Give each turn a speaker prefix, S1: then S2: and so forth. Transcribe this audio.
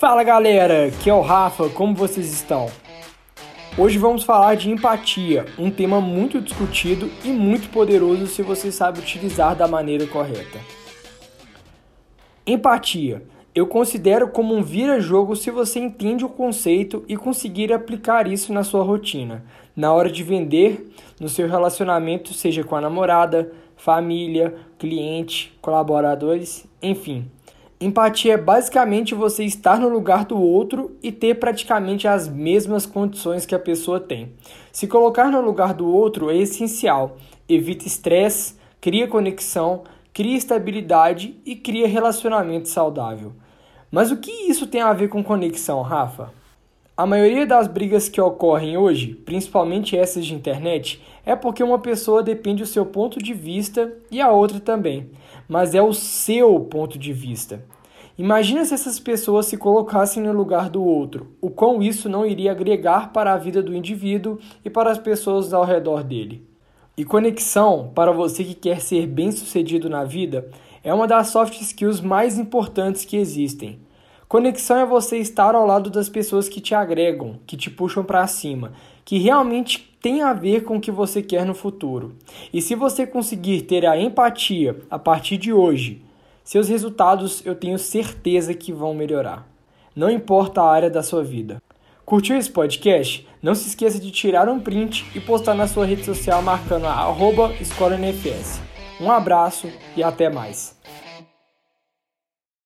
S1: Fala galera, aqui é o Rafa, como vocês estão? Hoje vamos falar de empatia, um tema muito discutido e muito poderoso se você sabe utilizar da maneira correta. Empatia. Eu considero como um vira-jogo se você entende o conceito e conseguir aplicar isso na sua rotina, na hora de vender, no seu relacionamento, seja com a namorada, família, cliente, colaboradores, enfim. Empatia é basicamente você estar no lugar do outro e ter praticamente as mesmas condições que a pessoa tem. Se colocar no lugar do outro é essencial. Evita estresse, cria conexão, cria estabilidade e cria relacionamento saudável. Mas o que isso tem a ver com conexão, Rafa? A maioria das brigas que ocorrem hoje, principalmente essas de internet, é porque uma pessoa depende do seu ponto de vista e a outra também, mas é o seu ponto de vista. Imagina se essas pessoas se colocassem no lugar do outro, o quão isso não iria agregar para a vida do indivíduo e para as pessoas ao redor dele. E conexão, para você que quer ser bem-sucedido na vida, é uma das soft skills mais importantes que existem. Conexão é você estar ao lado das pessoas que te agregam, que te puxam para cima, que realmente tem a ver com o que você quer no futuro. E se você conseguir ter a empatia a partir de hoje, seus resultados eu tenho certeza que vão melhorar. Não importa a área da sua vida. Curtiu esse podcast? Não se esqueça de tirar um print e postar na sua rede social marcando a arroba Um abraço e até mais.